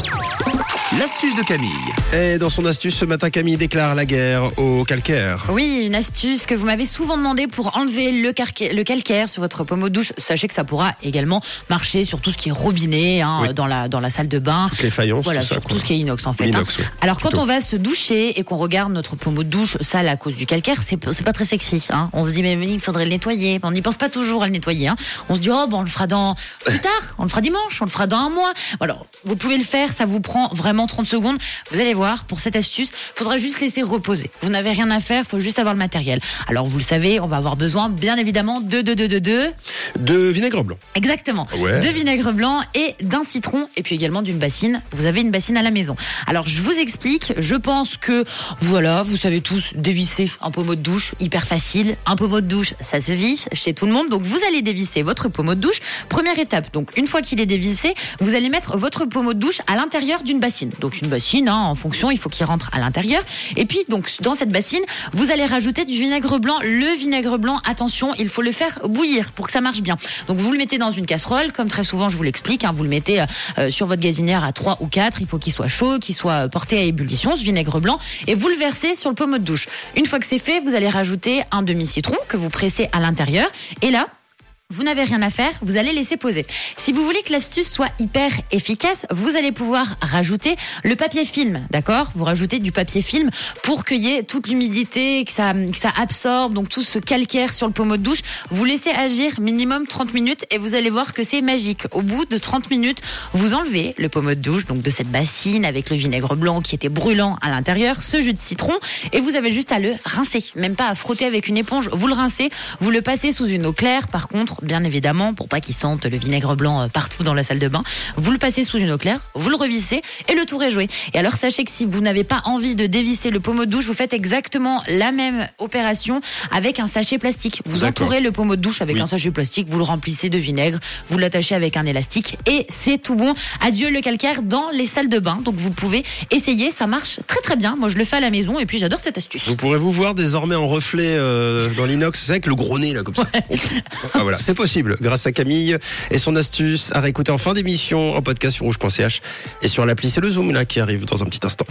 Yeah. L'astuce de Camille. Et dans son astuce ce matin, Camille déclare la guerre au calcaire. Oui, une astuce que vous m'avez souvent demandé pour enlever le, calcaire sur votre pommeau de douche. Sachez que ça pourra également marcher sur tout ce qui est robinet hein, Oui. dans, la, dans la salle de bain. Toutes les faïences, Voilà, tout ça. sur quoi. tout ce qui est inox en fait. Hein. Alors quand Plutôt. on va se doucher et qu'on regarde notre pommeau de douche sale à cause du calcaire, c'est c'est pas très sexy. Hein. On se dit mais il faudrait le nettoyer. On n'y pense pas toujours à le nettoyer. Hein. On se dit oh bon on le fera dans plus tard, on le fera dimanche, on le fera dans un mois. Alors vous pouvez le faire, ça vous prend vraiment 30 secondes. Vous allez voir pour cette astuce, faudra juste laisser reposer. Vous n'avez rien à faire, faut juste avoir le matériel. Alors vous le savez, on va avoir besoin bien évidemment de de de de de De vinaigre blanc. Exactement. Ouais. De vinaigre blanc et d'un citron et puis également d'une bassine. Vous avez une bassine à la maison. Alors je vous explique. Je pense que voilà, vous savez tous dévisser un pommeau de douche, hyper facile. Un pommeau de douche, ça se visse chez tout le monde. Donc vous allez dévisser votre pommeau de douche. Première étape. Donc une fois qu'il est dévissé, vous allez mettre votre pommeau de douche à l'intérieur d'une bassine. Donc une bassine, hein, en fonction, il faut qu'il rentre à l'intérieur. Et puis donc dans cette bassine, vous allez rajouter du vinaigre blanc. Le vinaigre blanc, attention, il faut le faire bouillir pour que ça marche bien. Donc vous le mettez dans une casserole, comme très souvent je vous l'explique. hein, vous le mettez euh, sur votre gazinière à 3 ou 4. Il faut qu'il soit chaud, qu'il soit porté à ébullition, ce vinaigre blanc, et vous le versez sur le pommeau de douche. Une fois que c'est fait, vous allez rajouter un demi-citron que vous pressez à l'intérieur. Et là, vous n'avez rien à faire, vous allez laisser poser. Si vous voulez que l'astuce soit hyper efficace, vous allez pouvoir rajouter le papier film, d'accord? Vous rajoutez du papier film pour qu'il y ait toute l'humidité, que ça, que ça absorbe, donc tout ce calcaire sur le pommeau de douche. Vous laissez agir minimum 30 minutes et vous allez voir que c'est magique. Au bout de 30 minutes, vous enlevez le pommeau de douche, donc de cette bassine avec le vinaigre blanc qui était brûlant à l'intérieur, ce jus de citron, et vous avez juste à le rincer, même pas à frotter avec une éponge. Vous le rincez, vous le passez sous une eau claire, par contre, bien évidemment, pour pas qu'il sente le vinaigre blanc euh, partout dans la salle de bain. Vous le passez sous une eau claire, vous le revissez et le tour est joué. Et alors sachez que si vous n'avez pas envie de dévisser le pommeau de douche, vous faites exactement la même opération avec un sachet plastique. Vous entourez le pommeau de douche avec Oui. un sachet plastique, vous le remplissez de vinaigre, vous l'attachez avec un élastique et c'est tout bon. Adieu le calcaire dans les salles de bain. Donc vous pouvez essayer, ça marche très très bien. Moi je le fais à la maison et puis j'adore cette astuce. Vous pourrez vous voir désormais en reflet euh, dans l'inox, c'est avec le gros nez là comme ça. Ah, voilà, c'est possible grâce à Camille et son astuce à réécouter en fin d'émission en podcast sur rouge.ch et sur l'appli c'est le zoom là qui arrive dans un petit instant.